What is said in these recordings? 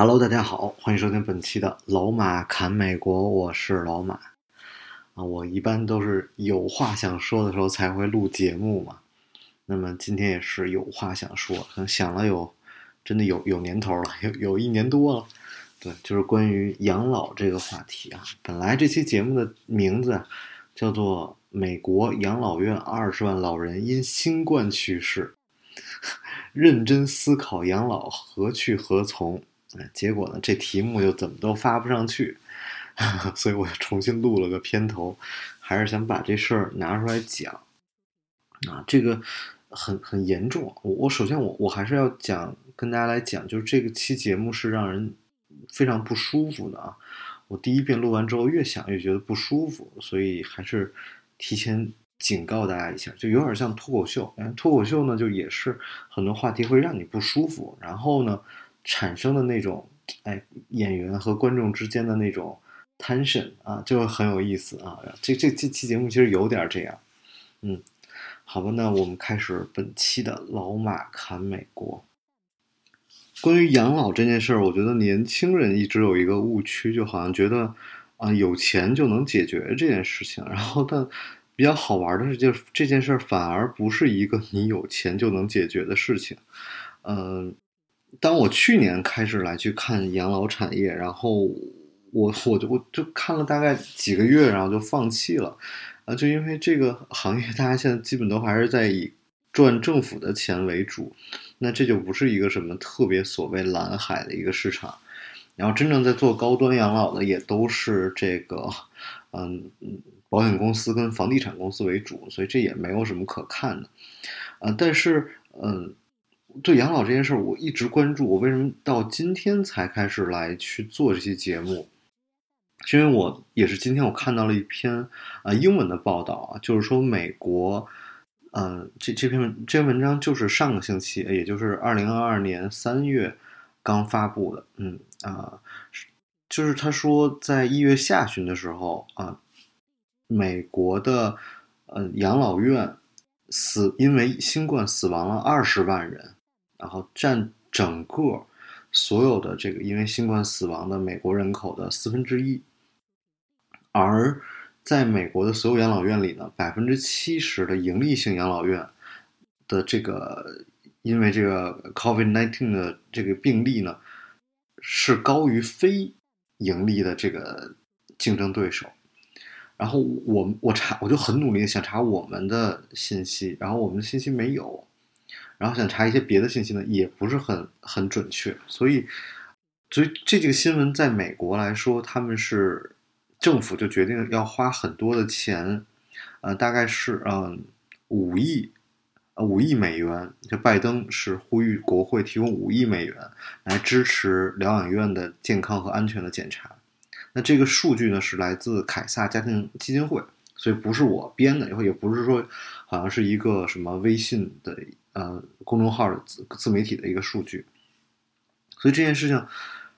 Hello，大家好，欢迎收听本期的老马侃美国，我是老马啊。我一般都是有话想说的时候才会录节目嘛，那么今天也是有话想说，可能想了有真的有有年头了，有有一年多了。对，就是关于养老这个话题啊。本来这期节目的名字叫做《美国养老院二十万老人因新冠去世，认真思考养老何去何从》。结果呢，这题目就怎么都发不上去，所以我又重新录了个片头，还是想把这事儿拿出来讲。啊，这个很很严重。我我首先我我还是要讲，跟大家来讲，就是这个期节目是让人非常不舒服的啊。我第一遍录完之后，越想越觉得不舒服，所以还是提前警告大家一下，就有点像脱口秀。脱口秀呢，就也是很多话题会让你不舒服，然后呢。产生的那种，哎，演员和观众之间的那种 tension 啊，就很有意思啊。这这这期节目其实有点这样，嗯，好吧，那我们开始本期的老马侃美国。关于养老这件事儿，我觉得年轻人一直有一个误区，就好像觉得啊，有钱就能解决这件事情。然后，但比较好玩的是，就这件事儿反而不是一个你有钱就能解决的事情，嗯。当我去年开始来去看养老产业，然后我我就我就看了大概几个月，然后就放弃了，啊，就因为这个行业大家现在基本都还是在以赚政府的钱为主，那这就不是一个什么特别所谓蓝海的一个市场，然后真正在做高端养老的也都是这个，嗯嗯，保险公司跟房地产公司为主，所以这也没有什么可看的，啊，但是嗯。对养老这件事儿，我一直关注。我为什么到今天才开始来去做这期节目？是因为我也是今天我看到了一篇啊英文的报道啊，就是说美国，嗯，这这篇这篇文章就是上个星期，也就是二零二二年三月刚发布的。嗯啊，就是他说在一月下旬的时候啊，美国的呃养老院死因为新冠死亡了二十万人。然后占整个所有的这个因为新冠死亡的美国人口的四分之一，而在美国的所有养老院里呢，百分之七十的盈利性养老院的这个因为这个 COVID nineteen 的这个病例呢，是高于非盈利的这个竞争对手。然后我我查我就很努力的想查我们的信息，然后我们的信息没有。然后想查一些别的信息呢，也不是很很准确，所以，所以这几个新闻在美国来说，他们是政府就决定要花很多的钱，呃，大概是嗯五亿，呃五亿美元，就拜登是呼吁国会提供五亿美元来支持疗养院的健康和安全的检查。那这个数据呢是来自凯撒家庭基金会，所以不是我编的，以后也不是说好像是一个什么微信的。呃，公众号自自媒体的一个数据，所以这件事情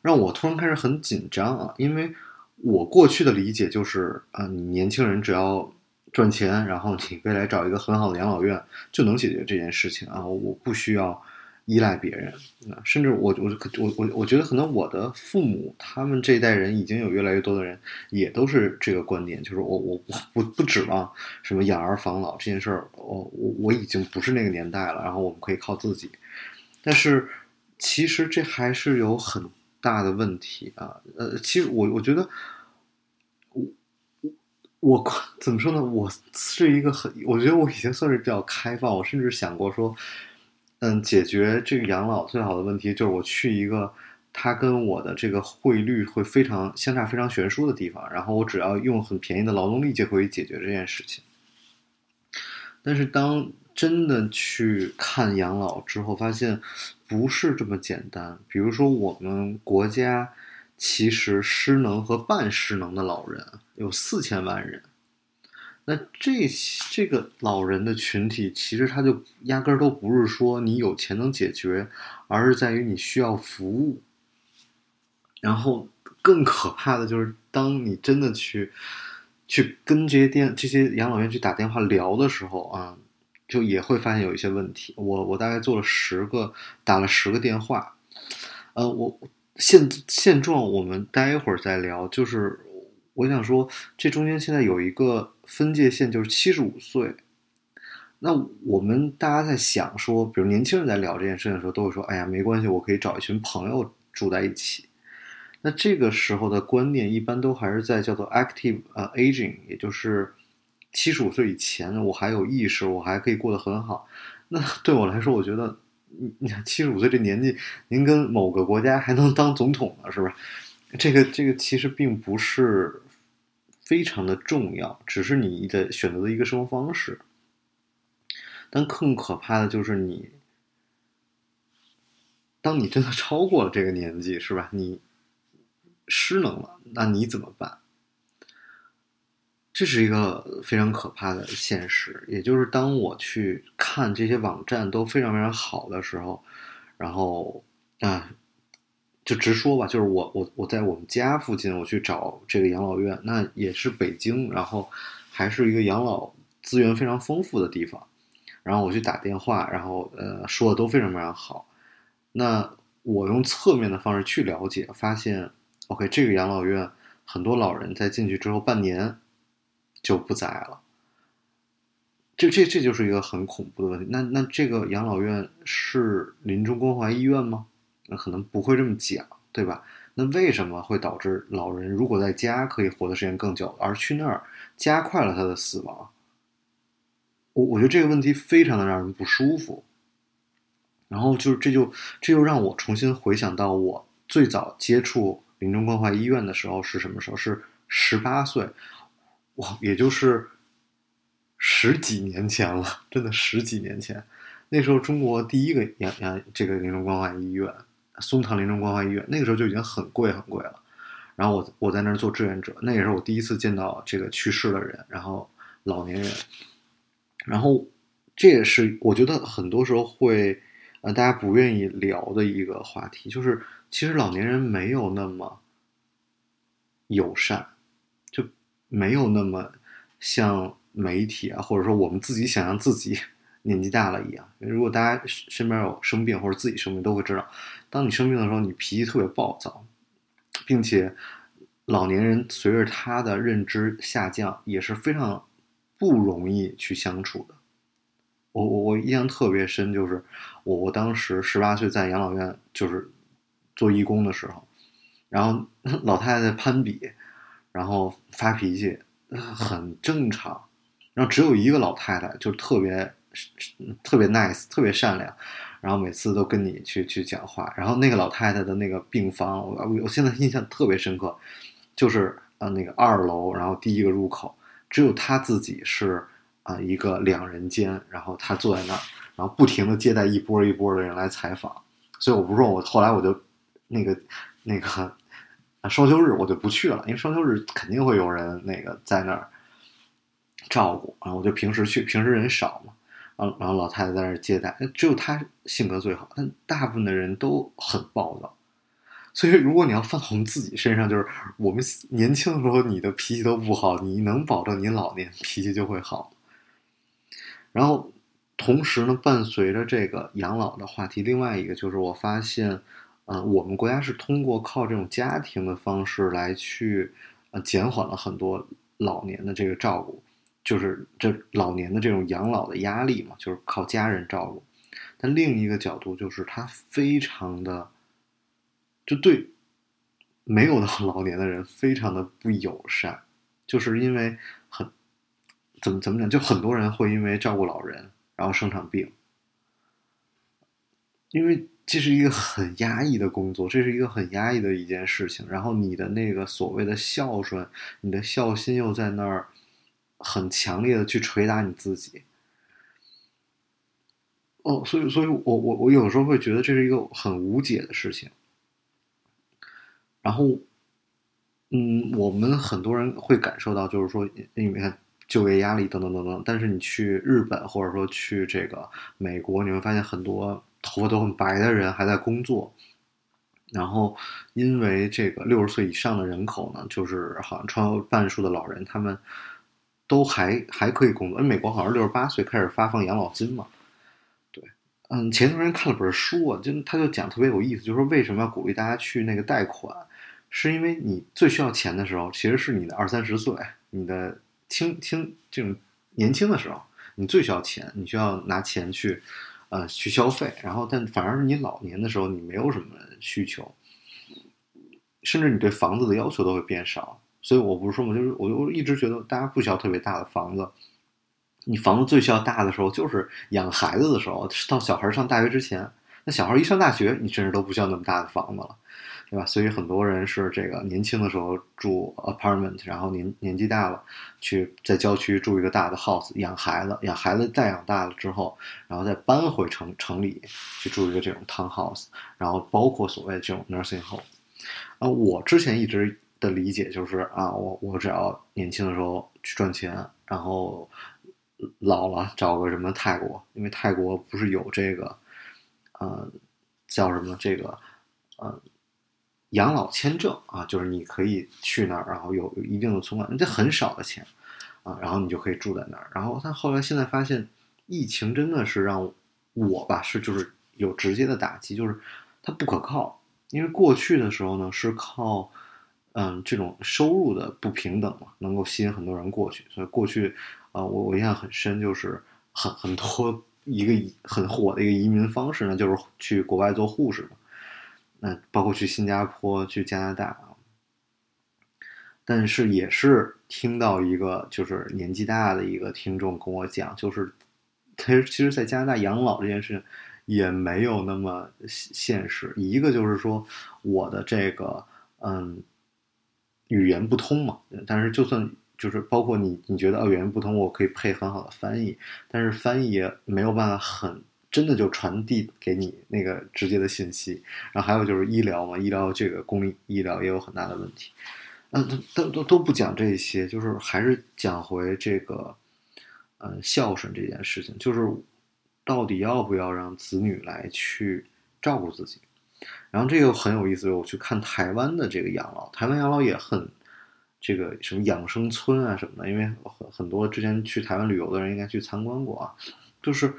让我突然开始很紧张啊，因为我过去的理解就是，啊，你年轻人只要赚钱，然后你未来找一个很好的养老院就能解决这件事情啊，我不需要。依赖别人，啊，甚至我我我我我觉得可能我的父母他们这一代人已经有越来越多的人也都是这个观点，就是我我我不不指望什么养儿防老这件事儿，我我我已经不是那个年代了，然后我们可以靠自己，但是其实这还是有很大的问题啊，呃，其实我我觉得我我我怎么说呢？我是一个很，我觉得我已经算是比较开放，我甚至想过说。嗯，解决这个养老最好的问题就是我去一个它跟我的这个汇率会非常相差非常悬殊的地方，然后我只要用很便宜的劳动力就可以解决这件事情。但是当真的去看养老之后，发现不是这么简单。比如说，我们国家其实失能和半失能的老人有四千万人。那这这个老人的群体，其实他就压根儿都不是说你有钱能解决，而是在于你需要服务。然后更可怕的就是，当你真的去去跟这些电这些养老院去打电话聊的时候啊，就也会发现有一些问题。我我大概做了十个打了十个电话，呃，我现现状我们待会儿再聊。就是我想说，这中间现在有一个分界线，就是七十五岁。那我们大家在想说，比如年轻人在聊这件事情的时候，都会说：“哎呀，没关系，我可以找一群朋友住在一起。”那这个时候的观念一般都还是在叫做 active 呃 aging，也就是七十五岁以前，我还有意识，我还可以过得很好。那 对我来说，我觉得你你看七十五岁这年纪，您跟某个国家还能当总统呢，是不是？这个这个其实并不是非常的重要，只是你的选择的一个生活方式。但更可怕的就是你，当你真的 超过了这个年纪，是吧？你。失能了，那你怎么办？这是一个非常可怕的现实。也就是当我去看这些网站都非常非常好的时候，然后啊，就直说吧，就是我我我在我们家附近，我去找这个养老院，那也是北京，然后还是一个养老资源非常丰富的地方。然后我去打电话，然后呃说的都非常非常好。那我用侧面的方式去了解，发现。OK，这个养老院很多老人在进去之后半年就不在了，这这这就是一个很恐怖的问题。那那这个养老院是临终关怀医院吗？那可能不会这么讲，对吧？那为什么会导致老人如果在家可以活的时间更久，而去那儿加快了他的死亡？我我觉得这个问题非常的让人不舒服。然后就是这就这又让我重新回想到我最早接触。临终关怀医院的时候是什么时候？是十八岁，哇，也就是十几年前了，真的十几年前。那时候中国第一个养养这个临终关怀医院——松堂临终关怀医院，那个时候就已经很贵很贵了。然后我我在那儿做志愿者，那也是我第一次见到这个去世的人，然后老年人。然后这也是我觉得很多时候会呃大家不愿意聊的一个话题，就是。其实老年人没有那么友善，就没有那么像媒体啊，或者说我们自己想象自己年纪大了一样。如果大家身边有生病或者自己生病，都会知道，当你生病的时候，你脾气特别暴躁，并且老年人随着他的认知下降，也是非常不容易去相处的。我我我印象特别深，就是我我当时十八岁在养老院，就是。做义工的时候，然后 老太太攀比，然后发脾气，很正常。然后只有一个老太太，就特别特别 nice，特别善良，然后每次都跟你去去讲话。然后那个老太太的那个病房，我我现在印象特别深刻，就是呃那个二楼，然后第一个入口，只有她自己是啊一个两人间，然后她坐在那儿，然后不停的接待一波一波的人来采访。所以我不说，我后来我就。那个那个双休日我就不去了，因为双休日肯定会有人那个在那儿照顾然后。我就平时去，平时人少嘛，然后然后老太太在那接待，只有她性格最好，但大部分的人都很暴躁。所以如果你要放我们自己身上，就是我们年轻的时候你的脾气都不好，你能保证你老年脾气就会好？然后同时呢，伴随着这个养老的话题，另外一个就是我发现。嗯，我们国家是通过靠这种家庭的方式来去，呃，减缓了很多老年的这个照顾，就是这老年的这种养老的压力嘛，就是靠家人照顾。但另一个角度就是，他非常的，就对没有到 老年的人非常的不友善，就是因为很怎么怎么讲，就很多人会因为照顾老人然后生场病，因为。这是一个很压抑的工作，这是一个很压抑的一件事情。然后你的那个所谓的孝顺，你的孝心又在那儿很强烈的去捶打你自己。哦，所以，所以我我我有时候会觉得这是一个很无解的事情。然后嗯，我们很多人会感受到，就是说，因为看就业压力等等等等。但是你去日本或者说去这个美国，你会发现很多头发都很白的人还在工作。然后，因为这个六十岁以上的人口呢，就是好像超半数的老人，他们都还还可以工作。因为美国好像六十八岁开始发放养老金嘛。对，嗯，前段时间看了本书啊，就他就讲特别有意思，就是说为什么要鼓励大家去那个贷款。是因为你最需要钱的时候，其实是你的二三十岁，你的轻轻这种年轻的时候，你最需要钱，你需要拿钱去，呃，去消费。然后，但反而你老年的时候，你没有什么需求，甚至你对房子的要求都会变少。所以我不是说嘛，就是我就一直觉得大家不需要特别大的房子，你房子最需要大的时候就是养孩子的时候，到小孩上大学之前。那小孩一上大学，你甚至都不需要那么大的房子了。对吧？所以很多人是这个年轻的时候住 apartment，然后年年纪大了，去在郊区住一个大的 house，养孩子，养孩子再养大了之后，然后再搬回城城里去住一个这种 townhouse，然后包括所谓的这种 nursing home。啊，我之前一直的理解就是啊，我我只要年轻的时候去赚钱，然后老了找个什么泰国，因为泰国不是有这个，呃，叫什么这个，呃。养老签证啊，就是你可以去那儿，然后有有一定的存款，这很少的钱啊，然后你就可以住在那儿。然后他后来现在发现，疫情真的是让我吧是就是有直接的打击，就是它不可靠。因为过去的时候呢，是靠嗯这种收入的不平等嘛，能够吸引很多人过去。所以过去啊，我我印象很深，就是很很多一个很火的一个移民方式呢，就是去国外做护士嘛。那包括去新加坡、去加拿大，但是也是听到一个就是年纪大的一个听众跟我讲，就是其实其实，在加拿大养老这件事情也没有那么现实。一个就是说我的这个嗯语言不通嘛，但是就算就是包括你你觉得哦语言不通，我可以配很好的翻译，但是翻译也没有办法很。真的就传递给你那个直接的信息，然后还有就是医疗嘛，医疗这个公立医疗也有很大的问题，嗯，都都都不讲这些，就是还是讲回这个，嗯，孝顺这件事情，就是到底要不要让子女来去照顾自己？然后这个很有意思，我去看台湾的这个养老，台湾养老也很这个什么养生村啊什么的，因为很很多之前去台湾旅游的人应该去参观过啊，就是。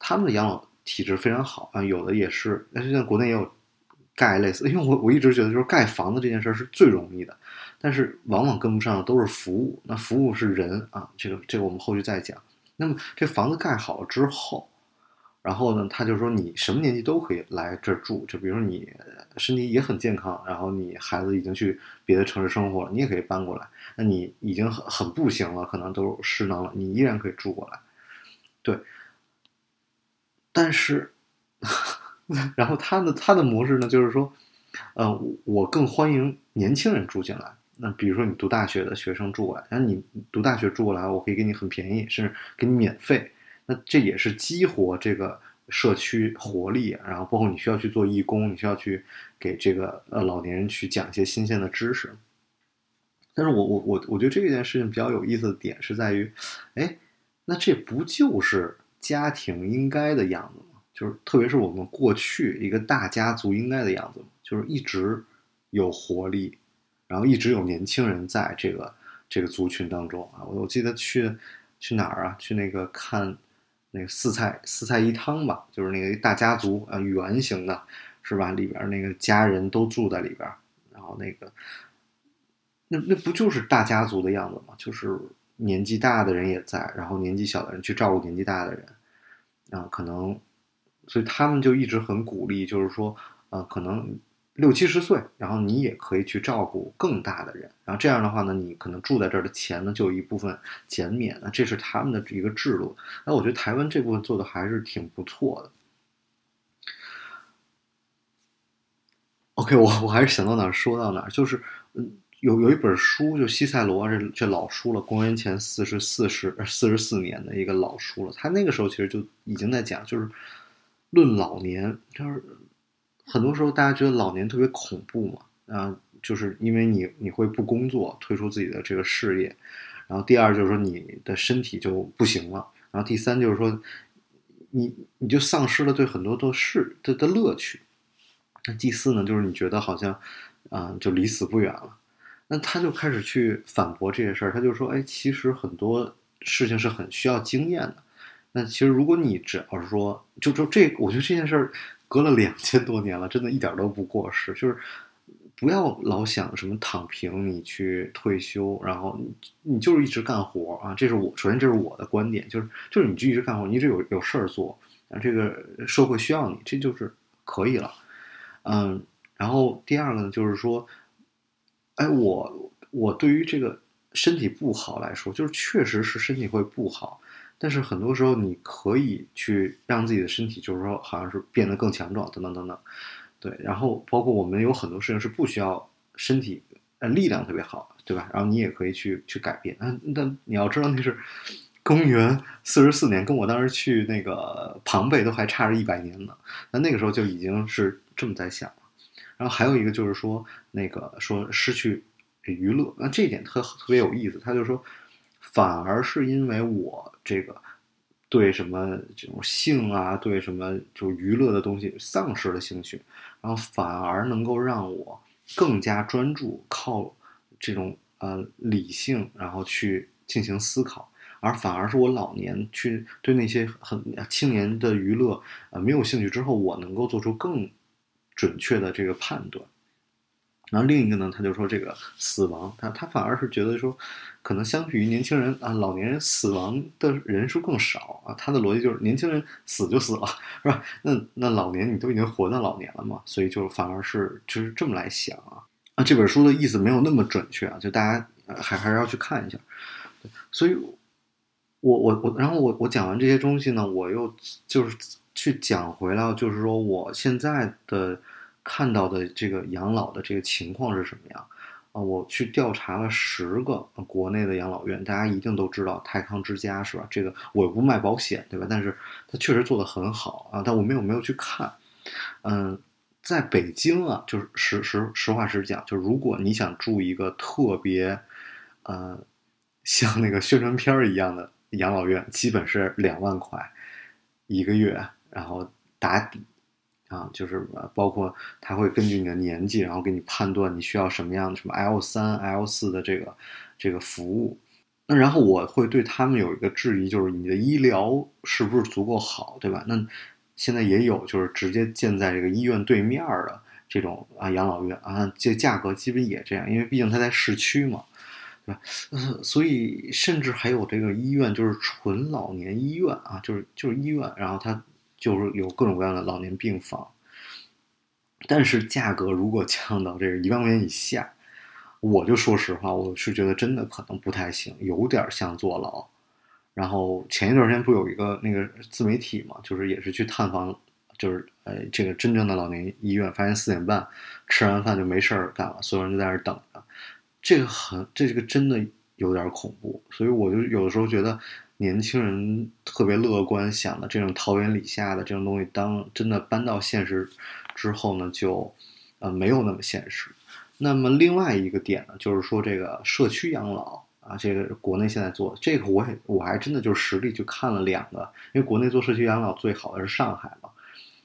他们的养老体制非常好啊，有的也是，但是在国内也有盖类似，因为我我一直觉得就是盖房子这件事是最容易的，但是往往跟不上的都是服务，那服务是人啊，这个这个我们后续再讲。那么这房子盖好了之后，然后呢，他就说你什么年纪都可以来这儿住，就比如说你身体也很健康，然后你孩子已经去别的城市生活了，你也可以搬过来。那你已经很很不行了，可能都失能了，你依然可以住过来，对。但是，然后他的他的模式呢，就是说，呃，我更欢迎年轻人住进来。那比如说你读大学的学生住过来，那你读大学住过来，我可以给你很便宜，甚至给你免费。那这也是激活这个社区活力。然后包括你需要去做义工，你需要去给这个呃老年人去讲一些新鲜的知识。但是我我我我觉得这件事情比较有意思的点是在于，哎，那这不就是？家庭应该的样子吗，就是特别是我们过去一个大家族应该的样子，就是一直有活力，然后一直有年轻人在这个这个族群当中啊。我我记得去去哪儿啊？去那个看那四菜四菜一汤吧，就是那个大家族啊，圆形的，是吧？里边那个家人都住在里边，然后那个那那不就是大家族的样子吗？就是。年纪大的人也在，然后年纪小的人去照顾年纪大的人，啊，可能，所以他们就一直很鼓励，就是说，呃，可能六七十岁，然后你也可以去照顾更大的人，然后这样的话呢，你可能住在这儿的钱呢就有一部分减免，那这是他们的一个制度。那我觉得台湾这部分做的还是挺不错的。OK，我我还是想到哪儿说到哪儿，就是嗯。有有一本书，就西塞罗这这老书了，公元前四十四十四十四年的一个老书了。他那个时候其实就已经在讲，就是论老年，就是很多时候大家觉得老年特别恐怖嘛，啊，就是因为你你会不工作，退出自己的这个事业，然后第二就是说你的身体就不行了，然后第三就是说你你就丧失了对很多的事的的乐趣，那第四呢就是你觉得好像啊、就离死不远了，那他就开始去反驳这些事儿，他就说哎其实很多事情是很需要经验的。那其实，如果你只要是说，就就这，我觉得这件事儿隔了两千多年了，真的一点都不过时。就是不要老想什么躺平，你去退休，然后你你就是一直干活啊。这是我首先这是我的观点，就是就是你就一直干活，你一直有有事儿做啊，这个社会需要你，这就是可以了。嗯，然后第二个呢，就是说，哎，我我对于这个身体不好来说，就是确实是身体会不好。但是很多时候，你可以去让自己的身体，就是说，好像是变得更强壮，等等等等，对。然后包括我们有很多事情是不需要身体呃力量特别好，对吧？然后你也可以去去改变。嗯，但你要知道那是公元四十四年，跟我当时去那个庞贝都还差着一百年呢。那那个时候就已经是这么在想了。然后还有一个就是说，那个说失去娱乐，那这一点特特别有意思。他就说。反而是因为我这个对什么这种性啊，对什么就娱乐的东西丧失了兴趣，然后反而能够让我更加专注，靠这种呃理性，然后去进行思考，而反而是我老年去对那些很青年的娱乐呃没有兴趣之后，我能够做出更准确的这个判断。然后另一个呢，他就说这个死亡，他他反而是觉得说，可能相比于年轻人啊，老年人死亡的人数更少啊。他的逻辑就是，年轻人死就死了，是吧？那那老年你都已经活到老年了嘛，所以就反而是就是这么来想啊。啊，这本书的意思没有那么准确啊，就大家还还是要去看一下。所以，我我我，然后我我讲完这些东西呢，我又就是去讲回来，就是说我现在的。看到的这个养老的这个情况是什么样啊？我去调查了十个国内的养老院，大家一定都知道泰康之家是吧？这个我又不卖保险对吧？但是它确实做得很好啊。但我没有没有去看，嗯，在北京啊，就是实实实话实讲，就如果你想住一个特别，呃，像那个宣传片一样的养老院，基本是两万块一个月，然后打底。啊，就是包括他会根据你的年纪，然后给你判断你需要什么样的什么 L 三、L 四的这个这个服务。那然后我会对他们有一个质疑，就是你的医疗是不是足够好，对吧？那现在也有就是直接建在这个医院对面的这种啊养老院啊，这价格基本也这样，因为毕竟它在市区嘛，对吧？所以甚至还有这个医院就是纯老年医院啊，就是就是医院，然后它。就是有各种各样的老年病房，但是价格如果降到这个一万块钱以下，我就说实话，我是觉得真的可能不太行，有点像坐牢。然后前一段时间不有一个那个自媒体嘛，就是也是去探访，就是呃这个真正的老年医院，发现四点半吃完饭就没事儿干了，所有人就在那儿等着，这个很这个真的有点恐怖，所以我就有的时候觉得。年轻人特别乐观，想的这种桃园李下的这种东西，当真的搬到现实之后呢，就呃没有那么现实。那么另外一个点呢，就是说这个社区养老啊，这个国内现在做这个，我也我还真的就是实地去看了两个，因为国内做社区养老最好的是上海嘛。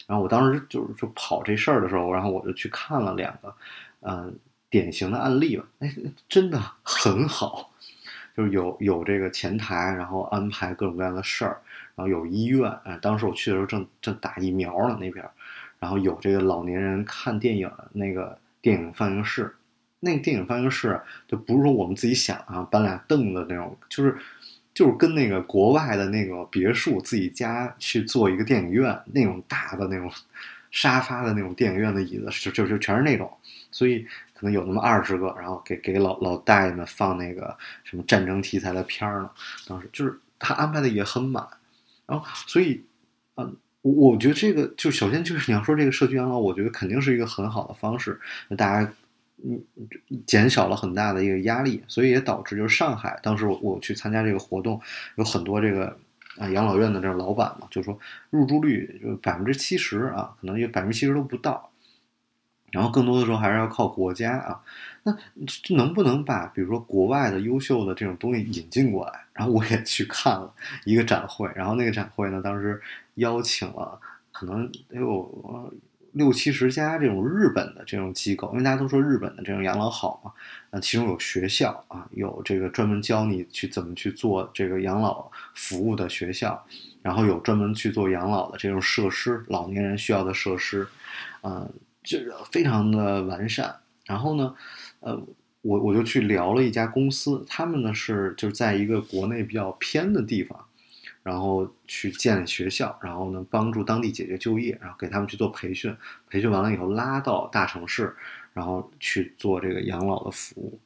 然后我当时就是就跑这事儿的时候，然后我就去看了两个，嗯，典型的案例吧，哎，真的很好。就是有有这个前台，然后安排各种各样的事儿，然后有医院，哎，当时我去的时候正正打疫苗呢那边，然后有这个老年人看电影那个电影放映室，那个电影放映室就不是说我们自己想啊搬俩凳子那种，就是就是跟那个国外的那个别墅自己家去做一个电影院那种大的那种沙发的那种电影院的椅子，就就就全是那种，所以。可能有那么二十个，然后给给老老大爷们放那个什么战争题材的片儿呢。当时就是他安排的也很满，然后所以，嗯，我我觉得这个就首先就是你要说这个社区养老，我觉得肯定是一个很好的方式，那大家嗯减少了很大的一个压力，所以也导致就是上海当时我我去参加这个活动，有很多这个啊养老院的这种老板嘛，就说入住率就百分之七十啊，可能有百分之七十都不到。然后更多的时候还是要靠国家啊。那这能不能把比如说国外的优秀的这种东西引进过来？然后我也去看了一个展会，然后那个展会呢，当时邀请了可能得有六七十家这种日本的这种机构，因为大家都说日本的这种养老好嘛，那其中有学校啊，有这个专门教你去怎么去做这个养老服务的学校，然后有专门去做养老的这种设施，老年人需要的设施，嗯，这个非常的完善。然后呢，呃，我我就去聊了一家公司，他们呢是就是在一个国内比较偏的地方，然后去建学校，然后呢帮助当地解决就业，然后给他们去做培训，培训完了以后拉到大城市，然后去做这个养老的服务。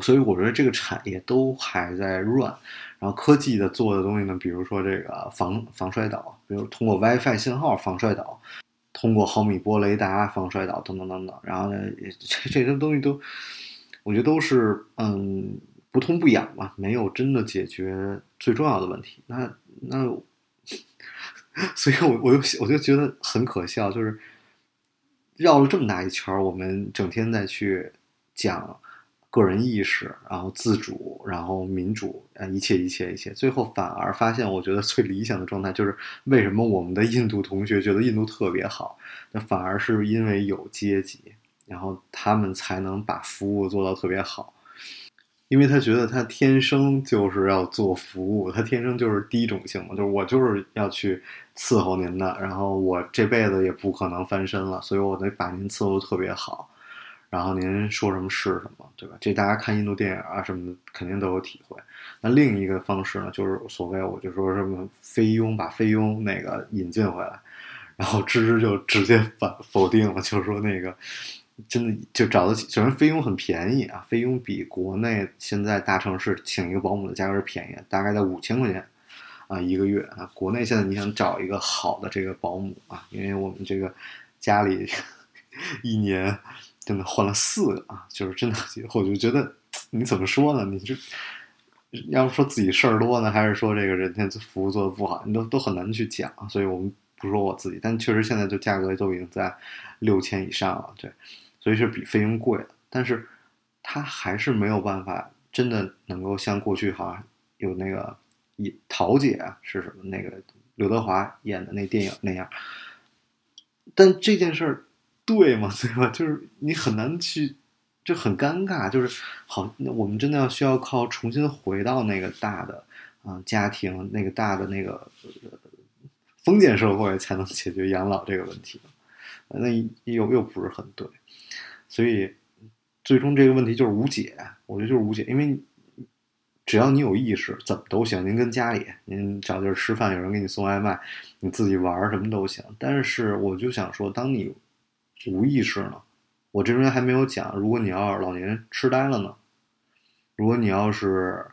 所以我觉得这个产业都还在 run，然后科技的做的东西呢，比如说这个防防摔倒，比如通过 WiFi 信号防摔倒。通过毫米波雷达防摔倒等等等等，然后呢，这这些东西都，我觉得都是嗯不痛不痒嘛，没有真的解决最重要的问题。那那，所以我我就我就觉得很可笑，就是绕了这么大一圈，我们整天再去讲。个人意识，然后自主，然后民主，啊，一切一切一切，最后反而发现，我觉得最理想的状态就是为什么我们的印度同学觉得印度特别好？那反而是因为有阶级，然后他们才能把服务做到特别好，因为他觉得他天生就是要做服务，他天生就是第一种性嘛，就是我就是要去伺候您的，然后我这辈子也不可能翻身了，所以我得把您伺候特别好。然后您说什么是什么，对吧？这大家看印度电影啊什么的，肯定都有体会。那另一个方式呢，就是所谓我就说什么菲佣，把菲佣那个引进回来，然后芝芝就直接反否定了，就是说那个真的就找得起。首先菲佣很便宜啊，菲佣比国内现在大城市请一个保姆的价格是便宜，大概在五千块钱啊一个月啊。国内现在你想找一个好的这个保姆啊，因为我们这个家里 一年。真的换了四个啊，就是真的，我就觉得你怎么说呢？你这要不说自己事儿多呢，还是说这个人家服务做的不好？你都都很难去讲。所以我们不说我自己，但确实现在就价格都已经在六千以上了，对，所以是比费用贵的。但是它还是没有办法真的能够像过去好像有那个一桃姐是什么那个刘德华演的那电影那样。但这件事儿。对嘛，对吧？就是你很难去，就很尴尬。就是好，那我们真的要需要靠重新回到那个大的啊家庭，那个大的那个封建社会，才能解决养老这个问题。那又又不是很对，所以最终这个问题就是无解。我觉得就是无解，因为只要你有意识，怎么都行。您跟家里，您找地儿吃饭，有人给你送外卖，你自己玩什么都行。但是我就想说，当你无意识呢？我这中间还没有讲，如果你要老年痴呆了呢？如果你要是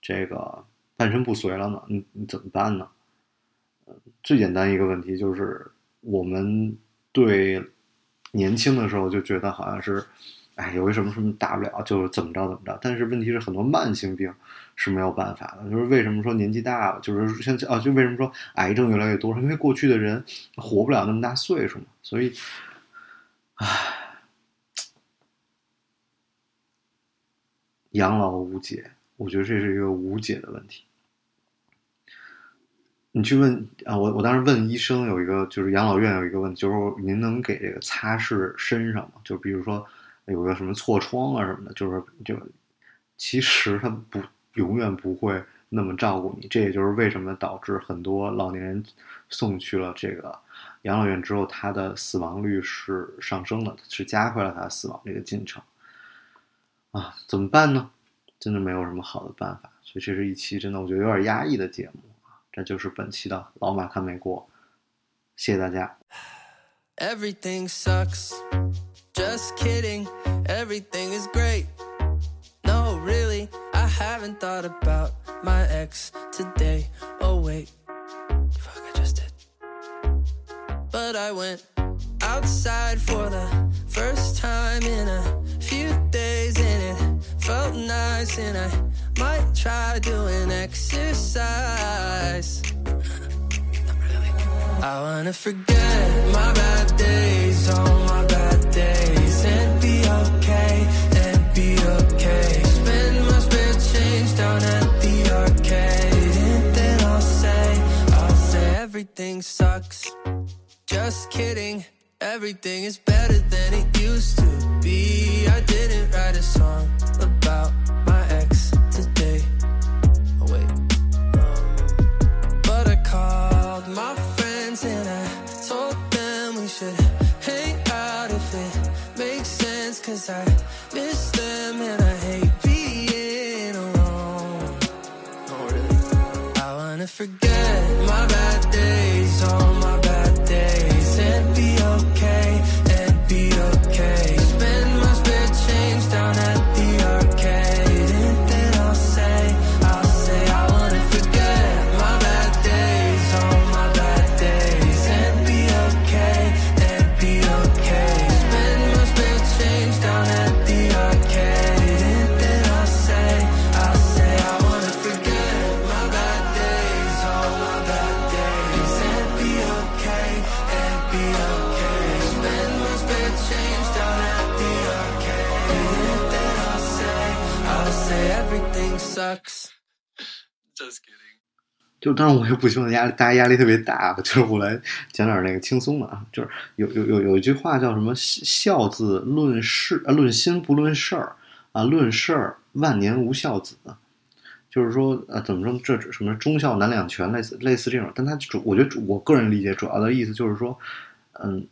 这个半身不遂了呢？你你怎么办呢？最简单一个问题就是，我们对年轻的时候就觉得好像是，哎，有一什么什么大不了，就是怎么着怎么着。但是问题是，很多慢性病是没有办法的。就是为什么说年纪大了，就是像啊，就为什么说癌症越来越多？因为过去的人活不了那么大岁数嘛，所以。唉，养老无解，我觉得这是一个无解的问题。你去问啊，我我当时问医生，有一个就是养老院有一个问题，就是您能给这个擦拭身上吗？就比如说有个什么痤疮啊什么的，就是就其实他不永远不会那么照顾你。这也就是为什么导致很多老年人送去了这个。养老院之后，他的死亡率是上升的，是加快了他死亡这个进程。啊，怎么办呢？真的没有什么好的办法，所以这是一期真的我觉得有点压抑的节目啊。这就是本期的老马看美国，谢谢大家。Everything sucks. Just kidding. Everything is great. No, really, I haven't thought about my ex today. Oh wait. I went outside for the first time in a few days and it felt nice and I might try doing exercise. I wanna forget my bad days, all my bad days and be okay, and be okay. Spend my spare change down at the arcade, and then I'll say, I'll say everything sucks. Just kidding, everything is better than it used to be. I didn't write a song about my 就当然我也不希望压力大家压力特别大，就是我来讲点那个轻松的啊，就是有有有有一句话叫什么“孝字论事啊，论心不论事儿啊，论事儿万年无孝子”，就是说呃怎么说这什么忠孝难两全类似类似这种，但它主我觉得我个人理解主要的意思就是说，嗯。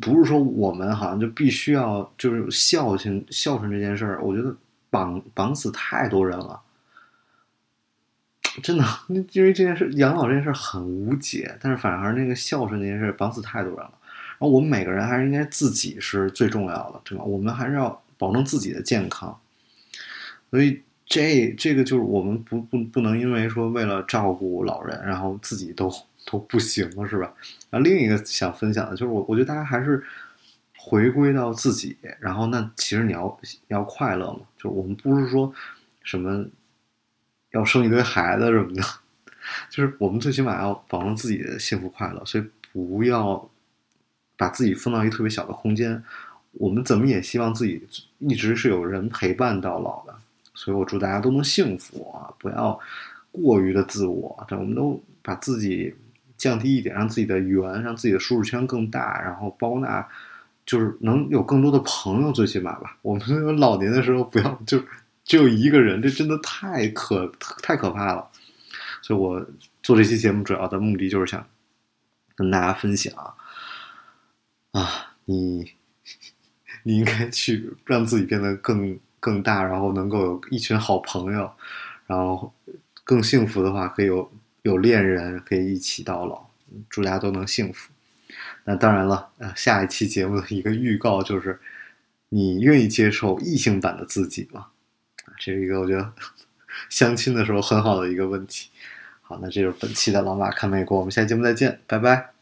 不是说我们好像就必须要就是孝敬孝顺这件事儿，我觉得绑绑死太多人了。真的，因为这件事养老这件事很无解，但是反而那个孝顺这件事绑死太多人了。然后我们每个人还是应该自己是最重要的，对吧？我们还是要保证自己的健康。所以这这个就是我们不不不能因为说为了照顾老人，然后自己都都不行了，是吧？然后另一个想分享的就是我我觉得大家还是回归到自己，然后那其实你要要快乐嘛，就是我们不是说什么。要生一堆孩子什么的，就是我们最起码要保证自己的幸福快乐，所以不要把自己封到一个特别小的空间。我们怎么也希望自己一直是有人陪伴到老的，所以我祝大家都能幸福啊！不要过于的自我，但我们都把自己降低一点，让自己的缘，让自己的舒适圈更大，然后包纳，就是能有更多的朋友，最起码吧。我们 老年的时候不要就。只有一个人，这真的太可太可怕了。所以我做这期节目主要的目的就是想跟大家分享啊，你你应该去让自己变得更更大，然后能够有一群好朋友，然后更幸福的话，可以有有恋人，可以一起到老。祝大家都能幸福。那当然了，呃，下一期节目的一个预告就是，你愿意接受异性版的自己吗？这是一个我觉得相亲的时候很好的一个问题。好，那这就是本期的老马看美国，我们下期节目再见，拜拜。